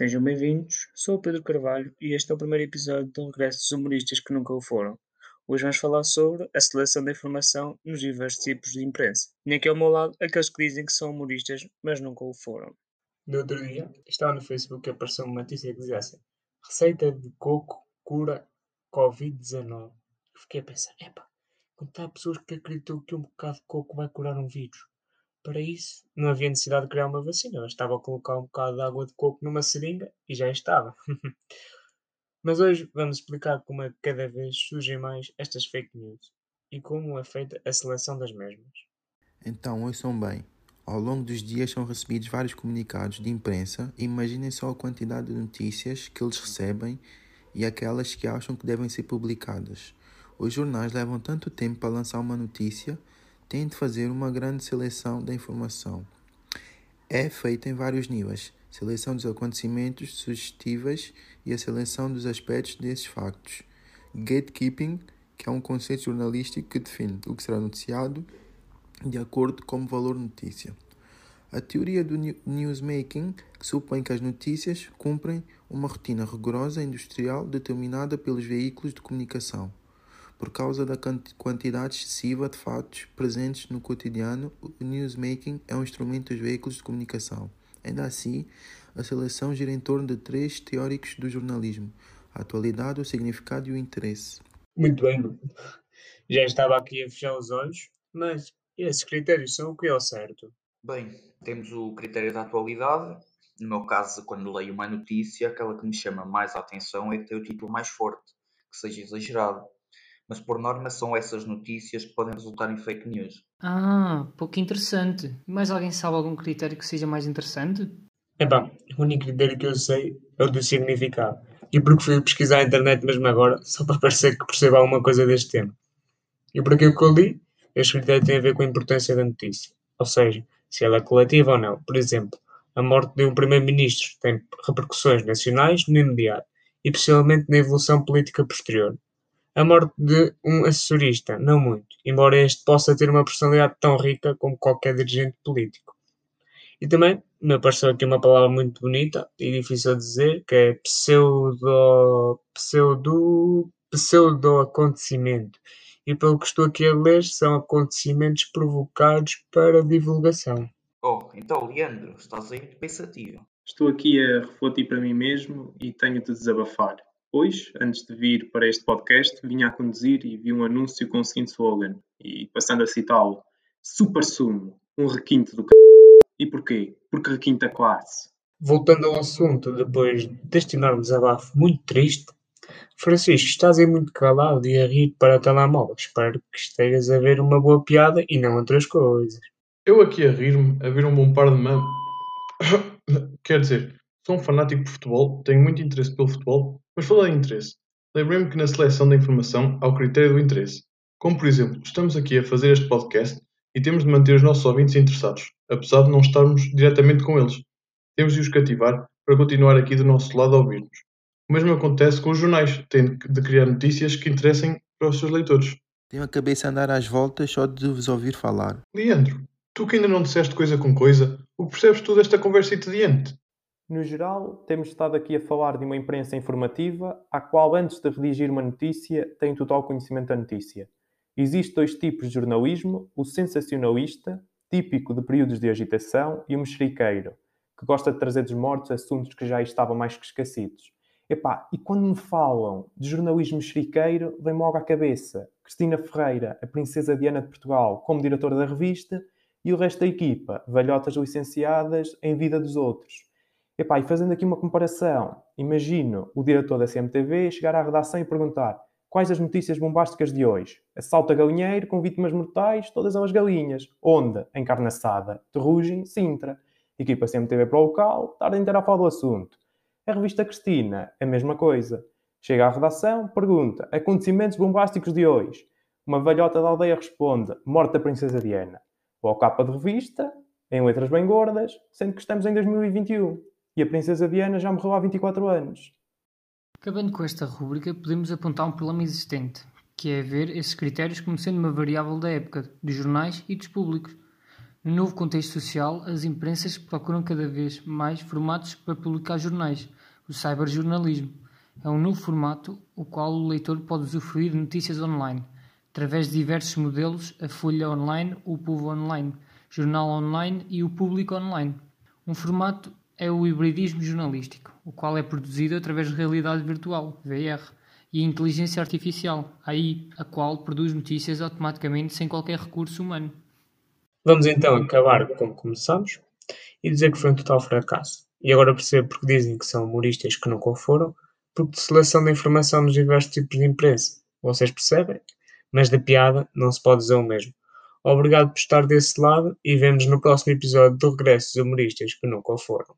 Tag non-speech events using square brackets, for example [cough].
Sejam bem-vindos, sou o Pedro Carvalho e este é o primeiro episódio do Regresso dos Humoristas que Nunca o Foram. Hoje vamos falar sobre a seleção da informação nos diversos tipos de imprensa. E aqui ao meu lado, aqueles que dizem que são humoristas, mas nunca o foram. No outro dia, estava no Facebook e apareceu uma notícia que dizia assim: Receita de coco cura Covid-19. Fiquei a pensar: epá, quando há pessoas que acreditam que um bocado de coco vai curar um vírus. Para isso, não havia necessidade de criar uma vacina. Bastava colocar um bocado de água de coco numa seringa e já estava. [laughs] Mas hoje vamos explicar como é que cada vez surgem mais estas fake news e como é feita a seleção das mesmas. Então, ouçam bem. Ao longo dos dias são recebidos vários comunicados de imprensa imaginem só a quantidade de notícias que eles recebem e aquelas que acham que devem ser publicadas. Os jornais levam tanto tempo para lançar uma notícia tem de fazer uma grande seleção da informação. É feita em vários níveis: seleção dos acontecimentos suscetíveis e a seleção dos aspectos desses factos. Gatekeeping, que é um conceito jornalístico que define o que será noticiado de acordo com o valor notícia. A teoria do newsmaking, supõe que as notícias cumprem uma rotina rigorosa industrial determinada pelos veículos de comunicação. Por causa da quantidade excessiva de fatos presentes no cotidiano, o newsmaking é um instrumento dos veículos de comunicação. Ainda assim, a seleção gira em torno de três teóricos do jornalismo: a atualidade, o significado e o interesse. Muito bem, já estava aqui a fechar os olhos, mas esses critérios são o que é o certo? Bem, temos o critério da atualidade. No meu caso, quando leio uma notícia, aquela que me chama mais a atenção é que tem o título mais forte, que seja exagerado mas por norma são essas notícias que podem resultar em fake news. Ah, pouco interessante. Mais alguém sabe algum critério que seja mais interessante? Epá, o único critério que eu sei é o do significado. E porque fui pesquisar na internet mesmo agora, só para parecer que perceba alguma coisa deste tema. E por aquilo que eu li, este critério tem a ver com a importância da notícia. Ou seja, se ela é coletiva ou não. Por exemplo, a morte de um primeiro-ministro tem repercussões nacionais no imediato e possivelmente na evolução política posterior. A morte de um assessorista, não muito, embora este possa ter uma personalidade tão rica como qualquer dirigente político. E também me apareceu aqui uma palavra muito bonita e difícil de dizer, que é pseudo, pseudo, pseudo acontecimento. E pelo que estou aqui a ler, são acontecimentos provocados para divulgação. Oh, então, Leandro, estás aí pensativo. Estou aqui a refletir para mim mesmo e tenho de desabafar. Hoje, antes de vir para este podcast, vinha a conduzir e vi um anúncio com o seguinte slogan, e passando a citá-lo: Super Sumo, um requinte do c... E porquê? Porque requinte a classe. Voltando ao assunto, depois deste enorme desabafo muito triste, Francisco, estás aí muito calado e a rir para o telemóvel. Espero que estejas a ver uma boa piada e não outras coisas. Eu aqui a rir-me, a ver um bom par de mãos. [coughs] Quer dizer, Sou um fanático de futebol, tenho muito interesse pelo futebol, mas falar em interesse, lembrei-me que na seleção da informação há o critério do interesse. Como por exemplo, estamos aqui a fazer este podcast e temos de manter os nossos ouvintes interessados, apesar de não estarmos diretamente com eles. Temos de os cativar para continuar aqui do nosso lado a ouvir-nos. O mesmo acontece com os jornais, têm de criar notícias que interessem para os seus leitores. Tenho a cabeça a andar às voltas só de vos ouvir falar. Leandro, tu que ainda não disseste coisa com coisa, o que percebes tu desta conversa diante? No geral, temos estado aqui a falar de uma imprensa informativa, à qual, antes de redigir uma notícia, tem total conhecimento da notícia. Existem dois tipos de jornalismo: o sensacionalista, típico de períodos de agitação, e o mexeriqueiro, que gosta de trazer dos mortos assuntos que já estavam mais que esquecidos. Epá, e quando me falam de jornalismo mexeriqueiro, vem-me logo à cabeça Cristina Ferreira, a princesa Diana de Portugal, como diretora da revista, e o resto da equipa, velhotas licenciadas em vida dos outros. Epá, e fazendo aqui uma comparação, imagino o diretor da CMTV chegar à redação e perguntar quais as notícias bombásticas de hoje? Assalto a galinheiro com vítimas mortais, todas elas galinhas. Onde? Encarnaçada, Terrugem, Sintra. Equipa CMTV para o local, tarde inteira a falar do assunto. A revista Cristina, a mesma coisa. Chega à redação, pergunta acontecimentos bombásticos de hoje. Uma velhota da aldeia responde morte da princesa Diana. Ou capa de revista, em letras bem gordas, sendo que estamos em 2021. A princesa Diana já morreu há 24 anos. Acabando com esta rúbrica, podemos apontar um problema existente, que é ver esses critérios como sendo uma variável da época, dos jornais e dos públicos. No novo contexto social, as imprensas procuram cada vez mais formatos para publicar jornais, o cyberjornalismo. É um novo formato o qual o leitor pode usufruir de notícias online, através de diversos modelos, a Folha Online, o Povo Online, Jornal Online e o Público Online. Um formato é o hibridismo jornalístico, o qual é produzido através de realidade virtual, VR, e inteligência artificial, AI, a qual produz notícias automaticamente sem qualquer recurso humano. Vamos então acabar como começamos e dizer que foi um total fracasso. E agora percebo porque dizem que são humoristas que nunca o foram, porque de seleção de informação nos diversos tipos de imprensa. Vocês percebem? Mas da piada não se pode dizer o mesmo. Obrigado por estar desse lado e vemos no próximo episódio do Regresso dos Humoristas que nunca foram.